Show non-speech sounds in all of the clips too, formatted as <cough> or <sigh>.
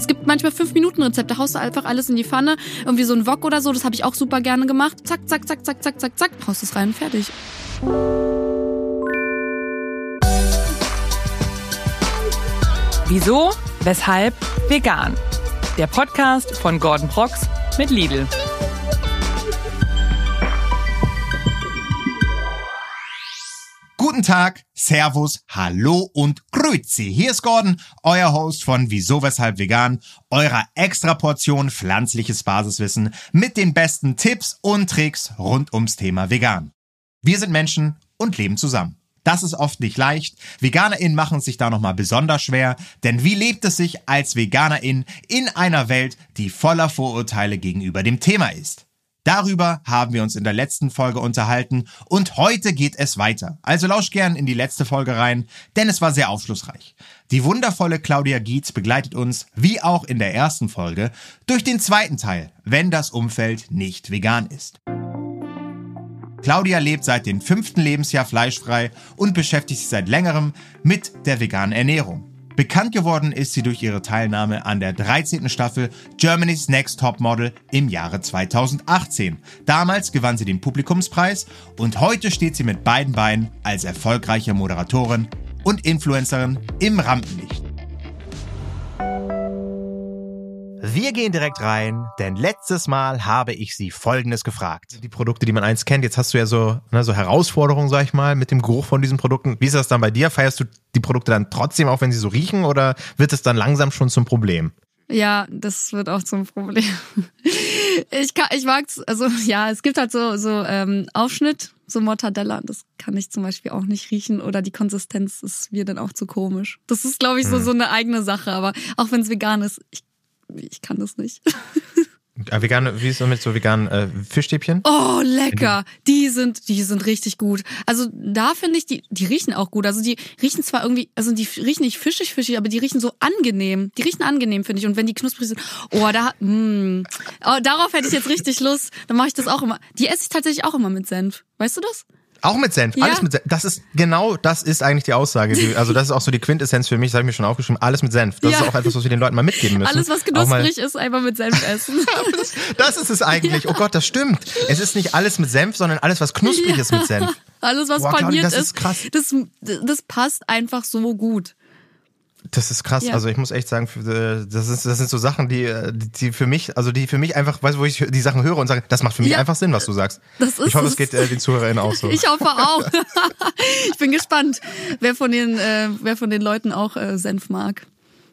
Es gibt manchmal 5-Minuten-Rezepte, haust du einfach alles in die Pfanne, irgendwie so ein Wok oder so, das habe ich auch super gerne gemacht. Zack, zack, zack, zack, zack, zack, zack, haust es rein fertig. Wieso? Weshalb? Vegan. Der Podcast von Gordon Prox mit Lidl. Guten Tag, Servus, Hallo und Grüezi. Hier ist Gordon, euer Host von Wieso Weshalb Vegan, eurer Extraportion pflanzliches Basiswissen mit den besten Tipps und Tricks rund ums Thema Vegan. Wir sind Menschen und leben zusammen. Das ist oft nicht leicht. VeganerInnen machen sich da nochmal besonders schwer, denn wie lebt es sich als VeganerIn in einer Welt, die voller Vorurteile gegenüber dem Thema ist? Darüber haben wir uns in der letzten Folge unterhalten und heute geht es weiter. Also lausch gern in die letzte Folge rein, denn es war sehr aufschlussreich. Die wundervolle Claudia Gietz begleitet uns, wie auch in der ersten Folge, durch den zweiten Teil, wenn das Umfeld nicht vegan ist. Claudia lebt seit dem fünften Lebensjahr fleischfrei und beschäftigt sich seit längerem mit der veganen Ernährung. Bekannt geworden ist sie durch ihre Teilnahme an der 13. Staffel Germany's Next Top Model im Jahre 2018. Damals gewann sie den Publikumspreis und heute steht sie mit beiden Beinen als erfolgreiche Moderatorin und Influencerin im Rampenlicht. Wir gehen direkt rein, denn letztes Mal habe ich sie Folgendes gefragt. Die Produkte, die man einst kennt, jetzt hast du ja so, ne, so Herausforderungen, sag ich mal, mit dem Geruch von diesen Produkten. Wie ist das dann bei dir? Feierst du die Produkte dann trotzdem, auch wenn sie so riechen, oder wird es dann langsam schon zum Problem? Ja, das wird auch zum Problem. <laughs> Ich kann, ich mag's, also ja, es gibt halt so so ähm, Aufschnitt, so Mortadella, das kann ich zum Beispiel auch nicht riechen oder die Konsistenz ist mir dann auch zu komisch. Das ist, glaube ich, so so eine eigene Sache, aber auch wenn es vegan ist, ich ich kann das nicht. Äh, Vegan, wie ist es mit so veganen äh, Fischstäbchen? Oh, lecker. Die sind, die sind richtig gut. Also da finde ich, die, die riechen auch gut. Also die riechen zwar irgendwie, also die riechen nicht fischig, fischig, aber die riechen so angenehm. Die riechen angenehm, finde ich. Und wenn die knusprig sind, oh, da, mh. Oh, darauf hätte ich jetzt richtig Lust. Dann mache ich das auch immer. Die esse ich tatsächlich auch immer mit Senf. Weißt du das? Auch mit Senf, Ja. alles mit Senf. Das ist genau, das ist eigentlich die Aussage. Die, also das ist auch so die Quintessenz für mich, das habe ich mir schon aufgeschrieben, alles mit Senf. Das Ja. ist auch etwas, was wir den Leuten mal mitgeben müssen. Alles, was knusprig ist, einfach mit Senf essen. <laughs> Das ist es eigentlich. Oh Gott, das stimmt. Es ist nicht alles mit Senf, sondern alles, was knusprig ist mit Senf. Alles, was Boah, Claudia, paniert das ist ist, krass. Das, das passt einfach so gut. Das ist krass. Ja. Also ich muss echt sagen, äh, das, ist, das sind so Sachen, die, äh, die für mich, also die für mich einfach, weißt du, wo ich die Sachen höre und sage, das macht für mich Ja. einfach Sinn, was du sagst. Das ist ich hoffe, es geht äh, den ZuhörerInnen auch so. <laughs> Ich hoffe auch. ich bin gespannt, wer von den, äh, wer von den Leuten auch äh, Senf mag.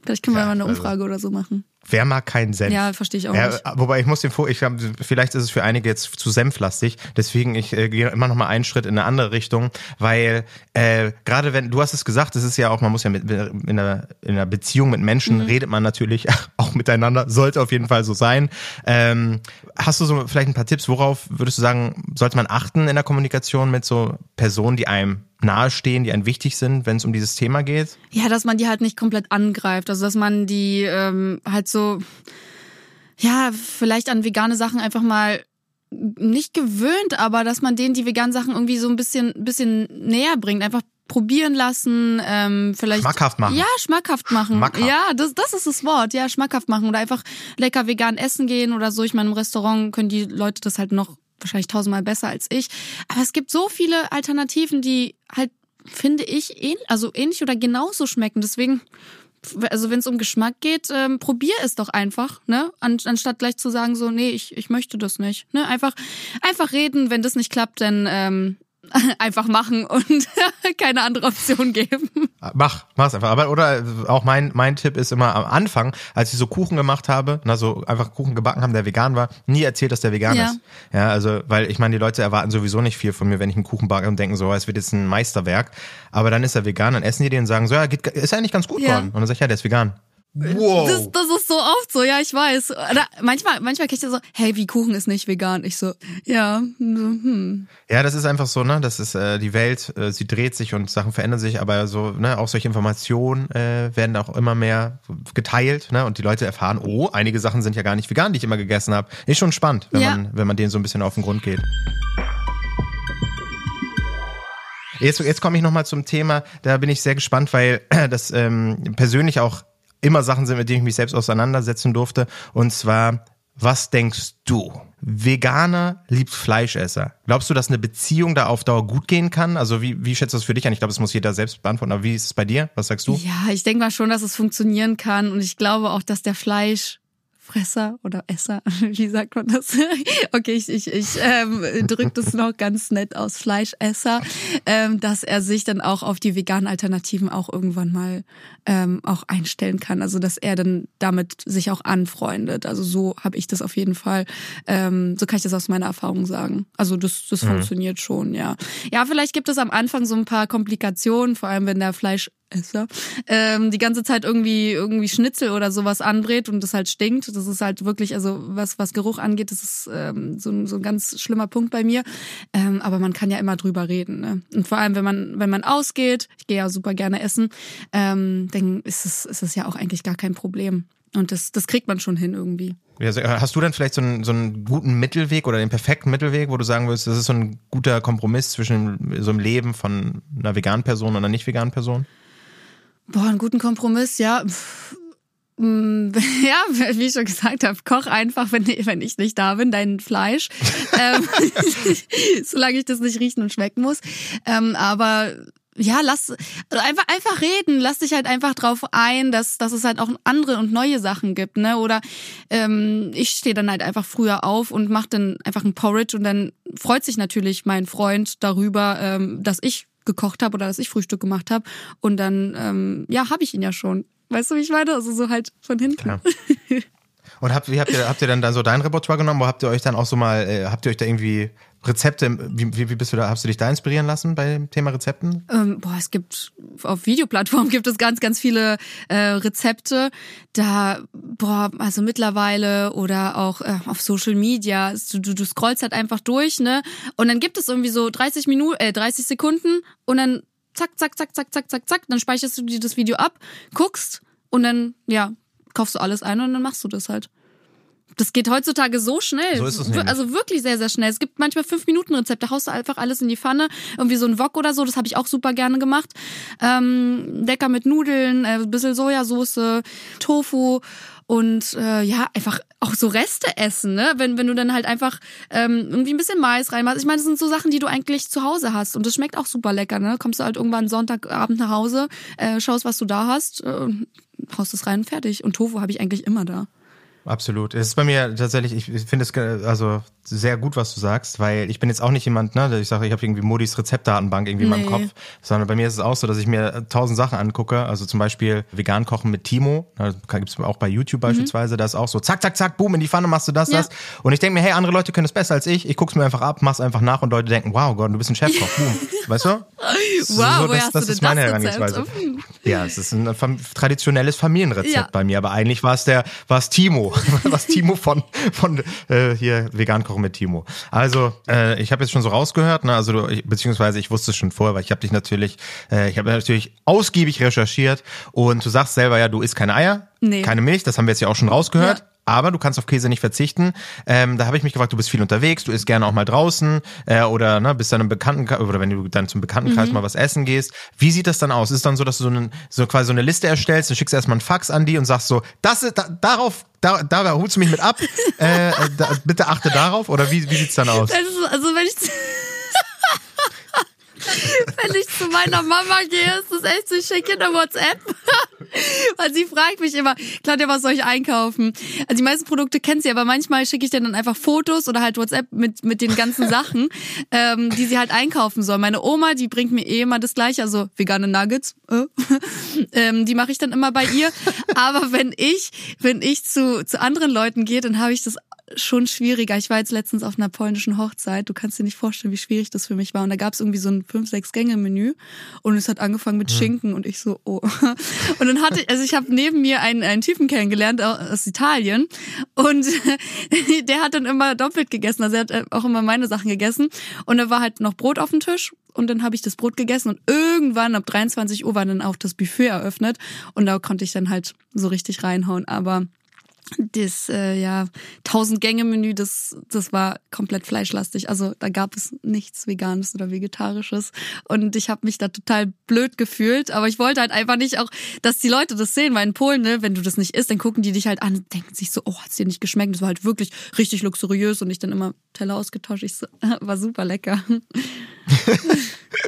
Vielleicht können wir Ja, mal eine also- Umfrage oder so machen. Wer mag keinen Senf? Ja, verstehe ich auch Ja, nicht. wobei ich muss den vor, ich hab, vielleicht ist es für einige jetzt zu senflastig, deswegen ich äh, gehe immer noch mal einen Schritt in eine andere Richtung, weil äh, gerade wenn du hast es gesagt, es ist ja auch, man muss ja mit, in, einer, in einer Beziehung mit Menschen Mhm. redet man natürlich <laughs> auch miteinander, sollte auf jeden Fall so sein. Ähm, hast du so vielleicht ein paar Tipps, worauf würdest du sagen, sollte man achten in der Kommunikation mit so Personen, die einem nahestehen, die einem wichtig sind, wenn es um dieses Thema geht? Ja, dass man die halt nicht komplett angreift. Also dass man die ähm, halt so, ja, vielleicht an vegane Sachen einfach mal nicht gewöhnt, aber dass man denen die veganen Sachen irgendwie so ein bisschen, bisschen näher bringt. Einfach probieren lassen, ähm, vielleicht. Schmackhaft machen. Ja, schmackhaft machen. Schmackhaft. Ja, das, das ist das Wort. Ja, schmackhaft machen. Oder einfach lecker vegan essen gehen oder so. Ich meine, im Restaurant können die Leute das halt noch wahrscheinlich tausendmal besser als ich. Aber es gibt so viele Alternativen, die halt, finde ich, ähn, also ähnlich oder genauso schmecken. Deswegen, also wenn es um Geschmack geht, ähm, probier es doch einfach, ne? An, anstatt gleich zu sagen, so, nee, ich, ich möchte das nicht. Ne? Einfach, einfach reden, wenn das nicht klappt, dann ähm, <laughs> einfach machen und <laughs> keine andere Option geben. Mach, mach's einfach. Aber oder auch mein mein Tipp ist immer am Anfang, als ich so Kuchen gemacht habe, na so einfach Kuchen gebacken haben, der vegan war, nie erzählt, dass der vegan Ja. ist. Ja, also weil ich meine, die Leute erwarten sowieso nicht viel von mir, wenn ich einen Kuchen backe und denken so, es wird jetzt ein Meisterwerk. Aber dann ist er vegan, dann essen die den und sagen so, ja, geht, ist eigentlich ganz gut Ja. geworden. Und dann sag ich, ja, der ist vegan. Wow. Das, das ist so oft so, ja, ich weiß. Oder manchmal, manchmal kriegt ihr so, hey, wie Kuchen ist nicht vegan. Ich so, ja, hm. Ja, das ist einfach so, ne? Das ist äh, die Welt, äh, sie dreht sich und Sachen verändern sich, aber so, ne, auch solche Informationen äh, werden auch immer mehr geteilt, ne? Und die Leute erfahren, oh, einige Sachen sind ja gar nicht vegan, die ich immer gegessen habe. Ist schon spannend, wenn Ja. man, wenn man denen so ein bisschen auf den Grund geht. Jetzt, jetzt komme ich nochmal zum Thema, da bin ich sehr gespannt, weil <clears throat> das ähm, persönlich auch immer Sachen sind, mit denen ich mich selbst auseinandersetzen durfte. Und zwar, was denkst du? Veganer liebt Fleischesser. Glaubst du, dass eine Beziehung da auf Dauer gut gehen kann? Also wie, wie schätzt du das für dich an? Ich glaube, das muss jeder selbst beantworten. Aber wie ist es bei dir? Was sagst du? Ja, ich denke mal schon, dass es funktionieren kann. Und ich glaube auch, dass der Fleisch Fresser oder Esser, <laughs> wie sagt man das? <laughs> Okay, ich, ich, ich ähm, drücke das noch ganz nett aus, Fleischesser, ähm, dass er sich dann auch auf die veganen Alternativen auch irgendwann mal ähm, auch einstellen kann. Also dass er dann damit sich auch anfreundet. Also so habe ich das auf jeden Fall, ähm, so kann ich das aus meiner Erfahrung sagen. Also das, das mhm. funktioniert schon, ja. Ja, vielleicht gibt es am Anfang so ein paar Komplikationen, vor allem wenn der Fleisch Esser, ähm, die ganze Zeit irgendwie irgendwie Schnitzel oder sowas anbrät und das halt stinkt. Das ist halt wirklich, also was was Geruch angeht, das ist ähm, so, so ein ganz schlimmer Punkt bei mir. Ähm, aber man kann ja immer drüber reden. Ne? Und vor allem, wenn man wenn man ausgeht, ich gehe ja super gerne essen, ähm, dann ist es ist es ja auch eigentlich gar kein Problem. Und das das kriegt man schon hin irgendwie. Hast du dann vielleicht so einen, so einen guten Mittelweg oder den perfekten Mittelweg, wo du sagen würdest, das ist so ein guter Kompromiss zwischen so einem Leben von einer veganen Person und einer nicht veganen Person? Boah, einen guten Kompromiss, ja. Mm, <laughs> ja, wie ich schon gesagt habe, koch einfach, wenn, wenn ich nicht da bin, dein Fleisch. <laughs> ähm, <laughs> solange ich das nicht riechen und schmecken muss. Ähm, aber ja, lass also einfach einfach reden, lass dich halt einfach drauf ein, dass dass es halt auch andere und neue Sachen gibt, ne? Oder ähm, ich stehe dann halt einfach früher auf und mache dann einfach ein Porridge und dann freut sich natürlich mein Freund darüber, ähm, dass ich gekocht habe oder dass ich Frühstück gemacht habe. Und dann, ähm, ja, habe ich ihn ja schon. Weißt du, wie ich meine? Also so halt von hinten. Klar. <laughs> Und habt, wie habt ihr, habt ihr dann da so dein Repertoire genommen? Oder habt ihr euch dann auch so mal, äh, habt ihr euch da irgendwie Rezepte, wie, wie, bist du da, hast du dich da inspirieren lassen beim Thema Rezepten? Ähm, boah, es gibt, auf Videoplattformen <laughs> gibt es ganz, ganz viele äh, Rezepte. Da, boah, also mittlerweile oder auch äh, auf Social Media, du, du, du scrollst halt einfach durch, ne? Und dann gibt es irgendwie so 30 Minuten, äh, 30 Sekunden und dann zack, zack, zack, zack, zack, zack, zack, dann speicherst du dir das Video ab, guckst und dann, ja, kaufst du alles ein und dann machst du das halt. Das geht heutzutage so schnell. So ist es nämlich. Also wirklich sehr, sehr schnell. Es gibt manchmal fünf Minuten Rezepte. Haust du einfach alles in die Pfanne. Irgendwie so ein Wok oder so. Das habe ich auch super gerne gemacht. Ähm, lecker mit Nudeln, äh, bisschen Sojasauce, Tofu und äh, ja, einfach auch so Reste essen, ne? Wenn, wenn du dann halt einfach ähm, irgendwie ein bisschen Mais reinmachst. Ich meine, das sind so Sachen, die du eigentlich zu Hause hast. Und das schmeckt auch super lecker, ne? Kommst du halt irgendwann Sonntagabend nach Hause, äh, schaust, was du da hast, äh, haust es rein, fertig. Und Tofu habe ich eigentlich immer da. Absolut. Es ist bei mir tatsächlich, ich finde es also sehr gut, was du sagst, weil ich bin jetzt auch nicht jemand, ne, ich sage, ich habe irgendwie Modis Rezeptdatenbank irgendwie nee. in meinem Kopf, sondern bei mir ist es auch so, dass ich mir tausend Sachen angucke, also zum Beispiel vegan kochen mit Timo, da gibt's auch bei YouTube mhm. beispielsweise, mhm. da ist auch so, zack, zack, zack, boom, in die Pfanne machst du das, ja. das und ich denke mir, hey, andere Leute können es besser als ich, ich guck's mir einfach ab, mach's einfach nach und Leute denken, wow, Gott, du bist ein Chefkoch, boom, <laughs> weißt du? Wow, so, das, das, das ist meine Herangehensweise. Ja, es ist ein traditionelles Familienrezept ja. bei mir, aber eigentlich war es der, war es Timo, <laughs> was Timo von von äh, hier vegan kochen mit Timo. Also äh, ich habe jetzt schon so rausgehört, ne? Also du, ich, beziehungsweise ich wusste es schon vorher, weil ich habe dich natürlich, äh, ich habe natürlich ausgiebig recherchiert und du sagst selber ja, du isst keine Eier, nee. keine Milch, das haben wir jetzt ja auch schon rausgehört. Ja aber du kannst auf Käse nicht verzichten. Ähm, da habe ich mich gefragt, du bist viel unterwegs, du isst gerne auch mal draußen äh, oder ne, bist dann im Bekannten oder wenn du dann zum Bekanntenkreis mhm. mal was essen gehst. Wie sieht das dann aus? Ist es dann so, dass du so, einen, so quasi so eine Liste erstellst, du schickst erstmal einen Fax an die und sagst so, das ist, da, darauf da, da holst du mich mit ab. <laughs> äh, da, bitte achte darauf. Oder wie, wie sieht's dann aus? Also, also wenn ich <laughs> wenn ich zu meiner Mama gehe, ist das echt so, ich schicke eine WhatsApp. Weil <laughs> sie fragt mich immer, Claudia, was soll ich einkaufen? Also die meisten Produkte kennt sie, aber manchmal schicke ich dir dann einfach Fotos oder halt WhatsApp mit, mit den ganzen <laughs> Sachen, ähm, die sie halt einkaufen soll. Meine Oma, die bringt mir eh immer das gleiche, also vegane Nuggets, äh, <laughs> ähm, die mache ich dann immer bei ihr. Aber wenn ich, wenn ich zu, zu anderen Leuten gehe, dann habe ich das schon schwieriger. Ich war jetzt letztens auf einer polnischen Hochzeit. Du kannst dir nicht vorstellen, wie schwierig das für mich war. Und da gab es irgendwie so ein fünf, sechs Gänge-Menü und es hat angefangen mit ja. Schinken und ich so, oh. <laughs> Und dann hatte ich, also ich habe neben mir einen, einen Typen kennengelernt aus Italien und <laughs> der hat dann immer doppelt gegessen. Also er hat äh, auch immer meine Sachen gegessen und da war halt noch Brot auf dem Tisch und dann habe ich das Brot gegessen und irgendwann ab 23 Uhr war dann auch das Buffet eröffnet und da konnte ich dann halt so richtig reinhauen. Aber das äh, ja 1000 Gänge Menü, das das war komplett fleischlastig. Also da gab es nichts veganes oder vegetarisches und ich habe mich da total blöd gefühlt, aber ich wollte halt einfach nicht auch, dass die Leute das sehen, weil in Polen, ne, wenn du das nicht isst, dann gucken die dich halt an und denken sich so, oh, hat's dir nicht geschmeckt? Das war halt wirklich richtig luxuriös und ich dann immer Teller ausgetauscht. Ich so, <laughs> war super lecker. <laughs>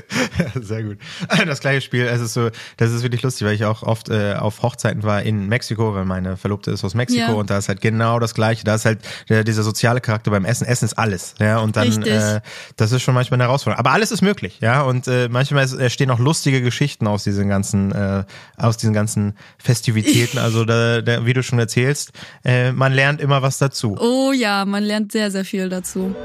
<laughs> Sehr gut. <laughs> Das gleiche Spiel, es ist so, das ist wirklich lustig, weil ich auch oft äh, auf Hochzeiten war in Mexiko, weil meine Verlobte ist aus Mexiko Ja. und da ist halt genau das gleiche. Da ist halt der, dieser soziale Charakter beim Essen. Essen ist alles, ja. Und dann, Richtig. äh, das ist schon manchmal eine Herausforderung. Aber alles ist möglich, ja. Und äh, manchmal ist- entstehen auch lustige Geschichten aus diesen ganzen, äh, aus diesen ganzen Festivitäten. <laughs> Also da, da, wie du schon erzählst, äh, man lernt immer was dazu. Oh ja, man lernt sehr, sehr viel dazu.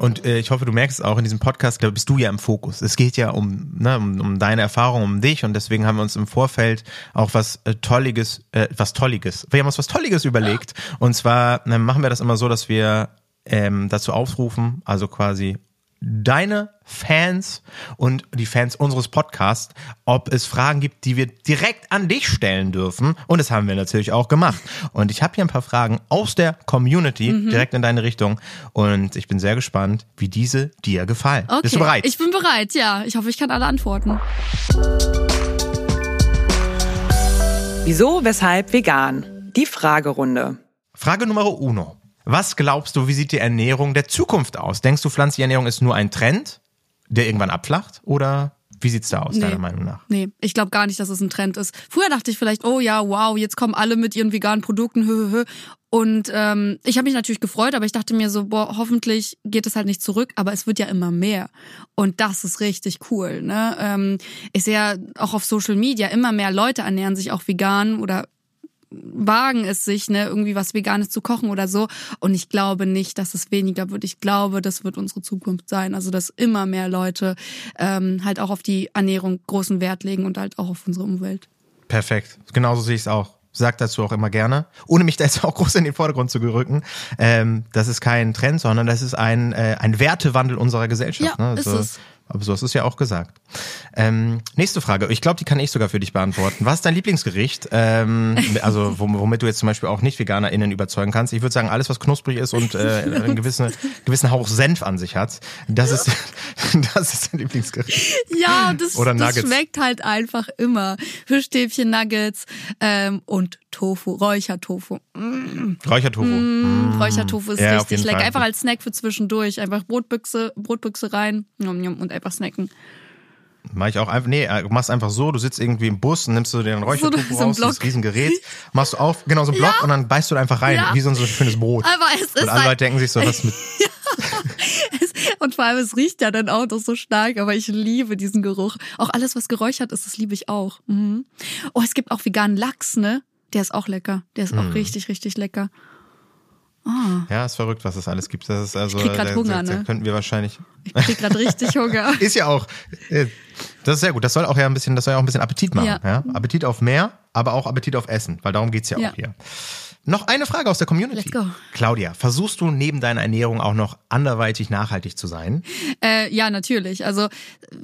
Und äh, ich hoffe, du merkst es auch in diesem Podcast, da bist du ja im Fokus. Es geht ja um, ne, um, um deine Erfahrung, um dich und deswegen haben wir uns im Vorfeld auch was äh, Tolliges, äh, was Tolliges, wir haben uns was Tolliges überlegt. Und zwar äh, machen wir das immer so, dass wir ähm, dazu aufrufen, also quasi deine Fans und die Fans unseres Podcasts, ob es Fragen gibt, die wir direkt an dich stellen dürfen. Und das haben wir natürlich auch gemacht. Und ich habe hier ein paar Fragen aus der Community direkt in deine Richtung. Und ich bin sehr gespannt, wie diese dir gefallen. Okay. Bist du bereit? Ich bin bereit, ja. Ich hoffe, ich kann alle antworten. Wieso, weshalb vegan? Die Fragerunde. Frage Nummer uno. Was glaubst du, wie sieht die Ernährung der Zukunft aus? Denkst du, pflanzliche Ernährung ist nur ein Trend, der irgendwann abflacht? Oder wie sieht's da aus, Nee. deiner Meinung nach? Nee, ich glaube gar nicht, dass es ein Trend ist. Früher dachte ich vielleicht, oh ja, wow, jetzt kommen alle mit ihren veganen Produkten, hö, hö, hö. Und ähm, ich habe mich natürlich gefreut, aber ich dachte mir so, boah, hoffentlich geht es halt nicht zurück, aber es wird ja immer mehr. Und das ist richtig cool. Ne? Ähm, ich sehe ja auch auf Social Media, immer mehr Leute ernähren sich auch vegan oder wagen es sich, ne, irgendwie was Veganes zu kochen oder so. Und ich glaube nicht, dass es weniger wird. Ich glaube, das wird unsere Zukunft sein. Also, dass immer mehr Leute ähm, halt auch auf die Ernährung großen Wert legen und halt auch auf unsere Umwelt. Perfekt. Genauso sehe ich es auch. Sag dazu auch immer gerne, ohne mich da jetzt <laughs> auch groß in den Vordergrund zu rücken. Ähm, das ist kein Trend, sondern das ist ein, äh, ein Wertewandel unserer Gesellschaft. Ja, ne? ist Also, es. Aber so hast du es ja auch gesagt. Ähm, nächste Frage. Ich glaube, die kann ich sogar für dich beantworten. Was ist dein Lieblingsgericht? Ähm, <laughs> also wom- womit du jetzt zum Beispiel auch nicht VeganerInnen überzeugen kannst. Ich würde sagen, alles, was knusprig ist und äh, einen gewissen, gewissen Hauch Senf an sich hat. Das ist, <laughs> das ist dein Lieblingsgericht. Ja, das, Oder das schmeckt halt einfach immer. Fischstäbchen, Nuggets ähm, und Tofu, Räuchertofu. Mm, Räuchertofu. mm, Räuchertofu ist Ja, richtig lecker. Fall. Einfach als Snack für zwischendurch. Einfach Brotbüchse, Brotbüchse rein und einfach snacken. Mach ich auch einfach, nee, äh, machst einfach so, du sitzt irgendwie im Bus und nimmst du den Räuchertofu so ein raus, dieses Block. Riesengerät, machst du auf, genau so einen Block Ja. und dann beißt du da einfach rein, Ja. wie so ein so schönes Brot. Aber es ist und alle halt- Leute denken sich so, was mit, <laughs> Und vor allem, es riecht ja dann auch noch so stark, aber ich liebe diesen Geruch. Auch alles, was geräuchert ist, das liebe ich auch. Mhm. Oh, es gibt auch veganen Lachs, ne? Der ist auch lecker. Der ist Mhm. auch richtig, richtig lecker. ja, ist verrückt, was es alles gibt. Das ist also, Ich krieg grad da, Hunger, da, da ne? könnten wir wahrscheinlich, Ich krieg gerade richtig Hunger. <laughs> ist ja auch, äh, das ist sehr gut, das soll auch ja ein bisschen, das soll ja auch ein bisschen Appetit machen, ja. Ja. Appetit auf mehr, aber auch Appetit auf Essen, weil darum geht's ja, Ja. auch hier. Noch eine Frage aus der Community. Let's go. Claudia, versuchst du neben deiner Ernährung auch noch anderweitig nachhaltig zu sein? Äh, ja, natürlich. Also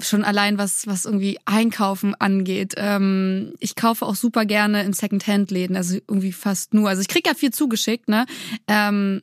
schon allein was was irgendwie Einkaufen angeht. Ähm, ich kaufe auch super gerne in Secondhand-Läden, also irgendwie fast nur. Also ich krieg ja viel zugeschickt, ne? Ähm,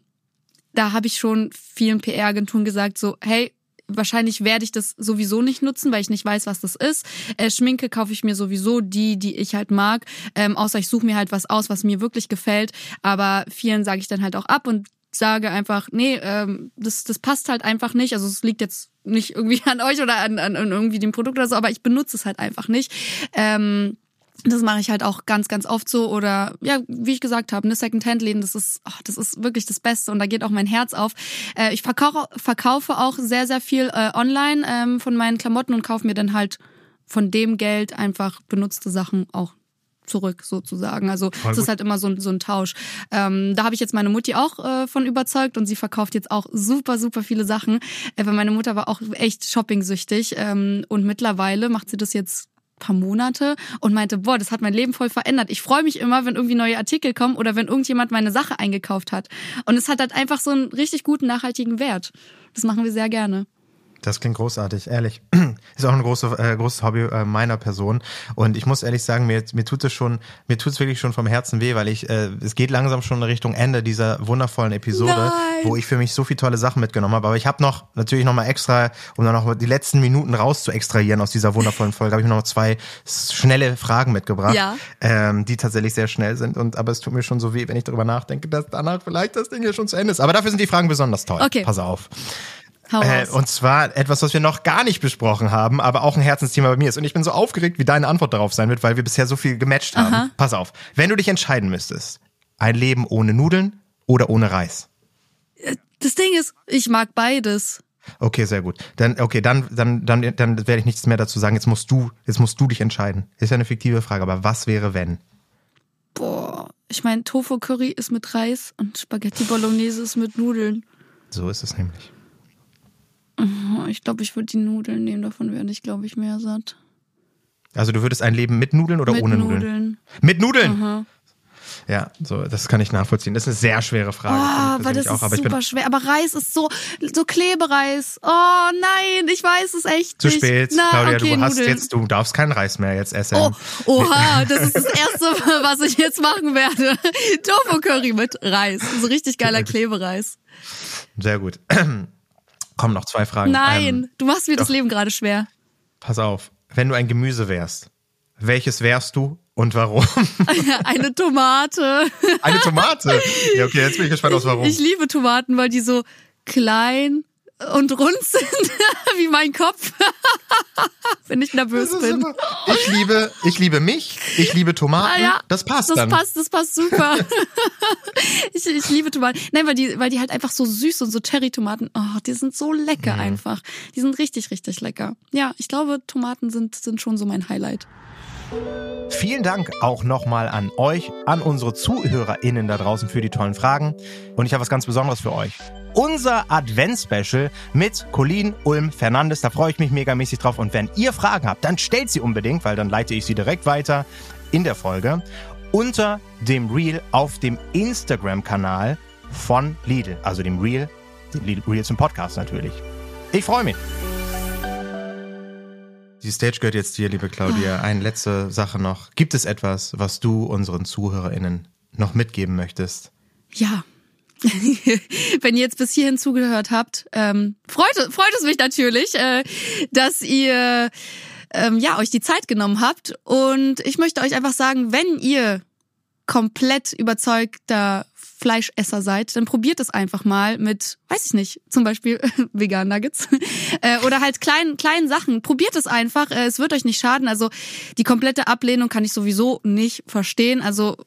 da habe ich schon vielen PR-Agenturen gesagt, so hey Wahrscheinlich werde ich das sowieso nicht nutzen, weil ich nicht weiß, was das ist. Äh, Schminke kaufe ich mir sowieso die, die ich halt mag. Ähm, außer ich suche mir halt was aus, was mir wirklich gefällt. Aber vielen sage ich dann halt auch ab und sage einfach, nee, ähm, das, das passt halt einfach nicht. Also es liegt jetzt nicht irgendwie <laughs> an euch oder an, an, irgendwie dem Produkt oder so, aber ich benutze es halt einfach nicht. Ähm, das mache ich halt auch ganz, ganz oft so. Oder ja, wie ich gesagt habe, ne, Secondhand-Läden, das ist, ach, das ist wirklich das Beste und da geht auch mein Herz auf. Äh, ich verkaufe, verkaufe auch sehr, sehr viel äh, online ähm, von meinen Klamotten und kaufe mir dann halt von dem Geld einfach benutzte Sachen auch zurück sozusagen. Also es ist halt immer so, ein- so ein Tausch. Ähm, da habe ich jetzt meine Mutti auch äh, von überzeugt und sie verkauft jetzt auch super, super viele Sachen. Äh, weil meine Mutter war auch echt shopping-süchtig ähm, und mittlerweile macht sie das jetzt paar Monate und meinte, boah, das hat mein Leben voll verändert. Ich freue mich immer, wenn irgendwie neue Artikel kommen oder wenn irgendjemand meine Sache eingekauft hat. Und es hat halt einfach so einen richtig guten nachhaltigen Wert. Das machen wir sehr gerne. Das klingt großartig, ehrlich. <clears throat> Ist auch ein große, äh, großes Hobby äh, meiner Person. Und ich muss ehrlich sagen, mir, mir tut es schon, mir tut es wirklich schon vom Herzen weh, weil ich, äh, es geht langsam schon in Richtung Ende dieser wundervollen Episode, Nein. wo ich für mich so viele tolle Sachen mitgenommen habe. Aber ich habe noch, natürlich noch mal extra, um dann noch die letzten Minuten raus zu extrahieren aus dieser wundervollen Folge, <laughs> habe ich noch zwei schnelle Fragen mitgebracht, Ja. ähm, die tatsächlich sehr schnell sind. Und aber es tut mir schon so weh, wenn ich darüber nachdenke, dass danach vielleicht das Ding hier schon zu Ende ist. Aber dafür sind die Fragen besonders toll. Okay. Pass auf. Äh, und zwar etwas, was wir noch gar nicht besprochen haben, aber auch ein Herzensthema bei mir ist. Und ich bin so aufgeregt, wie deine Antwort darauf sein wird, weil wir bisher so viel gematcht haben. Aha. Pass auf, wenn du dich entscheiden müsstest, ein Leben ohne Nudeln oder ohne Reis? das Ding ist, ich mag beides. Okay, sehr gut. Dann, okay, dann, dann, dann, dann werde ich nichts mehr dazu sagen. Jetzt musst du, jetzt musst du dich entscheiden. Ist ja eine fiktive Frage, aber was wäre, wenn? Boah, ich meine, Tofu Curry ist mit Reis und Spaghetti Bolognese ist mit Nudeln. So ist es nämlich. Ich glaube, ich würde die Nudeln nehmen, davon werde ich, glaube ich, mehr satt. Also du würdest ein Leben mit Nudeln oder mit ohne Nudeln? Nudeln. Mit Nudeln! Aha. Ja, so, das kann ich nachvollziehen. Das ist eine sehr schwere Frage. Oh, aber das ist auch. Aber bin super schwer. Aber Reis ist so, so Klebereis. Oh nein, ich weiß es echt zu nicht. spät. Na, Claudia, okay, du hast Nudeln. jetzt, du darfst keinen Reis mehr jetzt essen. Oh, oha, das ist das Erste, <laughs> was ich jetzt machen werde. <laughs> Tofu Curry mit Reis. So richtig geiler Klebereis. Sehr gut. <clears throat> Kommen noch zwei Fragen. Nein, Ähm, du machst mir das doch. Leben gerade schwer. pass auf. Wenn du ein Gemüse wärst, welches wärst du und warum? <laughs> Eine Tomate. Eine Tomate. Ja, okay, jetzt bin ich gespannt aus warum. Ich liebe Tomaten, weil die so klein und rund sind, <laughs> wie mein Kopf. <laughs> Wenn ich nervös bin. super. Ich liebe, ich liebe mich, ich liebe Tomaten. Ah, ja. Das passt Das dann. passt, das passt super. <laughs> ich, ich liebe Tomaten. Nein, weil die, weil die halt einfach so süß und so Cherry-Tomaten, oh, die sind so lecker einfach. Die sind richtig, richtig lecker. Ja, ich glaube, Tomaten sind, sind schon so mein Highlight. Vielen Dank auch nochmal an euch, an unsere ZuhörerInnen da draußen für die tollen Fragen. Und ich habe was ganz Besonderes für euch. Unser Advents-Special mit Colin Ulm Fernandes. Da freue ich mich megamäßig drauf. Und wenn ihr Fragen habt, dann stellt sie unbedingt, weil dann leite ich sie direkt weiter in der Folge unter dem Reel auf dem Instagram-Kanal von Lidl. Also dem Reel, dem Lidl Reel zum Podcast natürlich. Ich freue mich. Die Stage gehört jetzt dir, liebe Claudia. Eine letzte Sache noch. Gibt es etwas, was du unseren ZuhörerInnen noch mitgeben möchtest? Ja. <laughs> Wenn ihr jetzt bis hierhin zugehört habt, ähm, freut, freut es mich natürlich, äh, dass ihr ähm, ja euch die Zeit genommen habt. Und ich möchte euch einfach sagen, wenn ihr komplett überzeugter Fleischesser seid, dann probiert es einfach mal mit, weiß ich nicht, zum Beispiel <laughs> Vegan Nuggets äh, oder halt kleinen kleinen Sachen. Probiert es einfach, äh, es wird euch nicht schaden. Also die komplette Ablehnung kann ich sowieso nicht verstehen. Also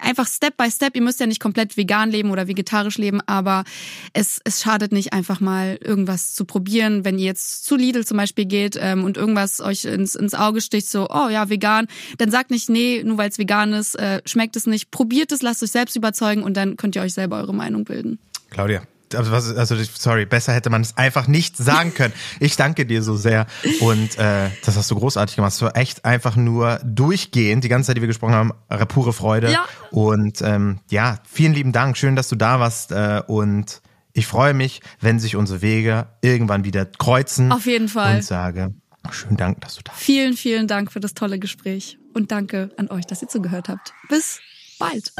einfach Step by Step. Ihr müsst ja nicht komplett vegan leben oder vegetarisch leben, aber es, es schadet nicht einfach mal irgendwas zu probieren. Wenn ihr jetzt zu Lidl zum Beispiel geht ähm, und irgendwas euch ins, ins Auge sticht, so, oh ja, vegan, dann sagt nicht, nee, nur weil es vegan ist, äh, schmeckt es nicht. Probiert es, lasst euch selbst überzeugen und dann könnt ihr euch selber eure Meinung bilden. Claudia. Also, also sorry, besser hätte man es einfach nicht sagen können. <laughs> Ich danke dir so sehr und äh, das hast du großartig gemacht. Es war echt einfach nur durchgehend, die ganze Zeit, die wir gesprochen haben, äh, pure Freude. Ja. Und ähm, ja, vielen lieben Dank. Schön, dass du da warst äh, und ich freue mich, wenn sich unsere Wege irgendwann wieder kreuzen. Auf jeden Fall. Und sage, schönen Dank, dass du da bist. Vielen, vielen Dank für das tolle Gespräch und danke an euch, dass ihr zugehört habt. Bis bald.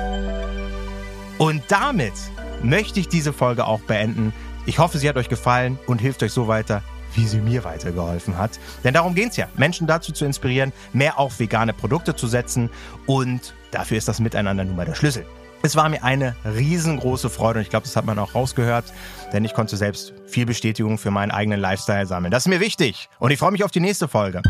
Und damit möchte ich diese Folge auch beenden. Ich hoffe, sie hat euch gefallen und hilft euch so weiter, wie sie mir weitergeholfen hat. Denn darum geht's ja, Menschen dazu zu inspirieren, mehr auf vegane Produkte zu setzen. Und dafür ist das Miteinander nun mal der Schlüssel. Es war mir eine riesengroße Freude und ich glaube, das hat man auch rausgehört, denn ich konnte selbst viel Bestätigung für meinen eigenen Lifestyle sammeln. Das ist mir wichtig und ich freue mich auf die nächste Folge.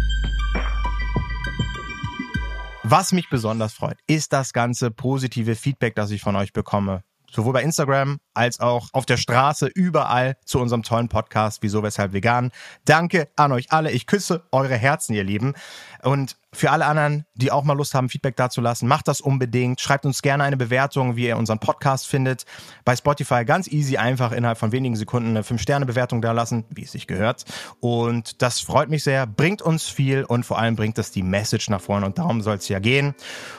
Was mich besonders freut, ist das ganze positive Feedback, das ich von euch bekomme. Sowohl bei Instagram als auch auf der Straße, überall zu unserem tollen Podcast Wieso, Weshalb Vegan. Danke an euch alle. Ich küsse eure Herzen, ihr Lieben. Und Für alle anderen, die auch mal Lust haben, Feedback dazulassen, macht das unbedingt. Schreibt uns gerne eine Bewertung, wie ihr unseren Podcast findet. Bei Spotify ganz easy, einfach innerhalb von wenigen Sekunden eine 5-Sterne-Bewertung da lassen, wie es sich gehört. Und das freut mich sehr, bringt uns viel und vor allem bringt das die Message nach vorne. Und darum soll es ja gehen.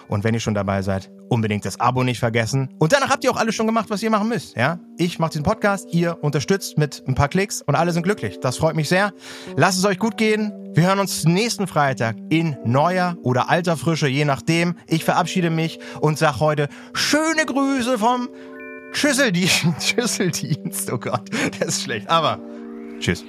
Und wenn ihr schon dabei seid, unbedingt das Abo nicht vergessen. Und danach habt ihr auch alles schon gemacht, was ihr machen müsst. Ja, ich mache diesen Podcast, ihr unterstützt mit ein paar Klicks und alle sind glücklich. Das freut mich sehr. Lasst es euch gut gehen. Wir hören uns nächsten Freitag in neuer oder alter Frische, je nachdem. Ich verabschiede mich und sag heute schöne Grüße vom Schüsseldienst. <laughs> Schüsseldienst. Oh Gott, das ist schlecht. Aber tschüss.